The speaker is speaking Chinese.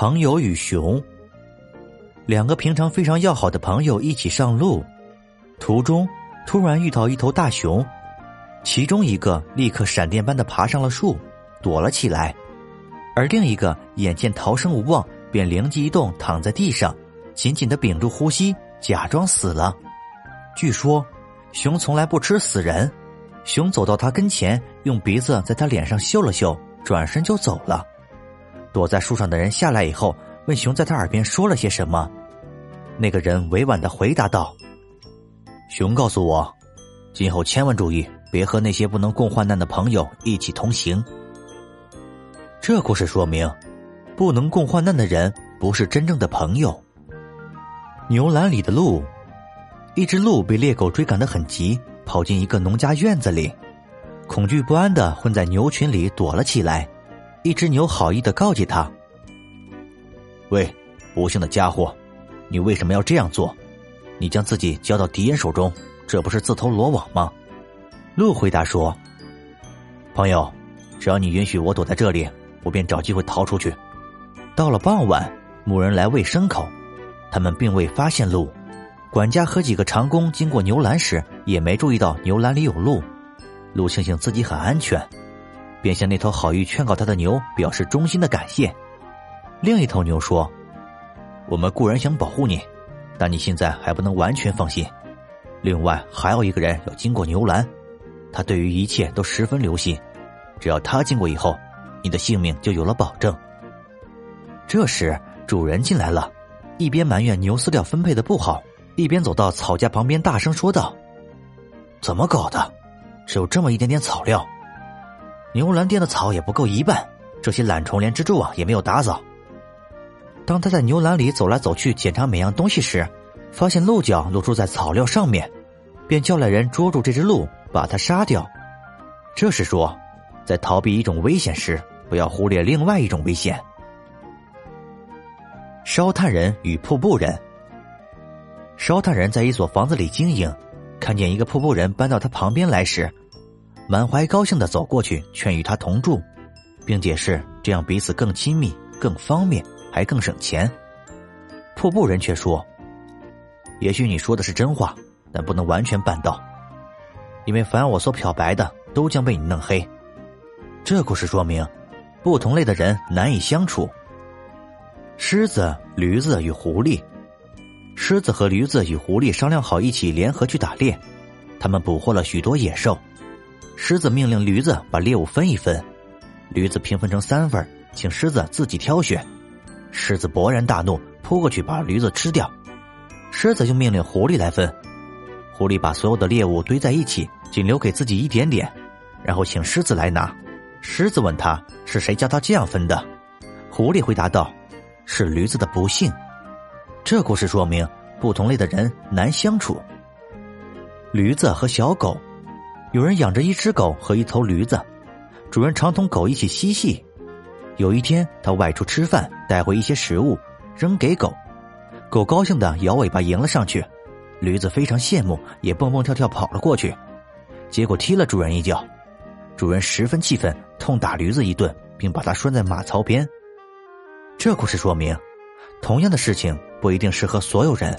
朋友与熊。两个平常非常要好的朋友一起上路，途中突然遇到一头大熊，其中一个立刻闪电般的爬上了树，躲了起来，而另一个眼见逃生无望，便灵机一动，躺在地上，紧紧的屏住呼吸，假装死了。据说，熊从来不吃死人。熊走到他跟前，用鼻子在他脸上嗅了嗅，转身就走了。躲在树上的人下来以后，问熊在他耳边说了些什么。那个人委婉的回答道：“熊告诉我，今后千万注意，别和那些不能共患难的朋友一起同行。”这故事说明，不能共患难的人不是真正的朋友。牛栏里的鹿，一只鹿被猎狗追赶得很急，跑进一个农家院子里，恐惧不安的混在牛群里躲了起来。一只牛好意的告诫他：“喂，不幸的家伙，你为什么要这样做？你将自己交到敌人手中，这不是自投罗网吗？”鹿回答说：“朋友，只要你允许我躲在这里，我便找机会逃出去。”到了傍晚，牧人来喂牲口，他们并未发现鹿。管家和几个长工经过牛栏时，也没注意到牛栏里有鹿。鹿庆幸自己很安全。便向那头好意劝告他的牛表示衷心的感谢。另一头牛说：“我们固然想保护你，但你现在还不能完全放心。另外，还有一个人要经过牛栏，他对于一切都十分留心。只要他经过以后，你的性命就有了保证。”这时，主人进来了，一边埋怨牛饲料分配的不好，一边走到草架旁边大声说道：“怎么搞的？只有这么一点点草料？”牛栏垫的草也不够一半，这些懒虫连蜘蛛网也没有打扫。当他在牛栏里走来走去检查每样东西时，发现鹿角露出在草料上面，便叫来人捉住这只鹿，把它杀掉。这是说，在逃避一种危险时，不要忽略另外一种危险。烧炭人与瀑布人。烧炭人在一所房子里经营，看见一个瀑布人搬到他旁边来时。满怀高兴的走过去，劝与他同住，并解释这样彼此更亲密、更方便，还更省钱。瀑布人却说：“也许你说的是真话，但不能完全办到，因为凡我所漂白的，都将被你弄黑。”这故事说明，不同类的人难以相处。狮子、驴子与狐狸，狮子和驴子与狐狸商量好一起联合去打猎，他们捕获了许多野兽。狮子命令驴子把猎物分一分，驴子平分成三份，请狮子自己挑选。狮子勃然大怒，扑过去把驴子吃掉。狮子又命令狐狸来分，狐狸把所有的猎物堆在一起，仅留给自己一点点，然后请狮子来拿。狮子问他是谁教他这样分的，狐狸回答道：“是驴子的不幸。”这故事说明不同类的人难相处。驴子和小狗。有人养着一只狗和一头驴子，主人常同狗一起嬉戏。有一天，他外出吃饭，带回一些食物，扔给狗，狗高兴的摇尾巴迎了上去，驴子非常羡慕，也蹦蹦跳跳跑了过去，结果踢了主人一脚。主人十分气愤，痛打驴子一顿，并把它拴在马槽边。这故事说明，同样的事情不一定适合所有人。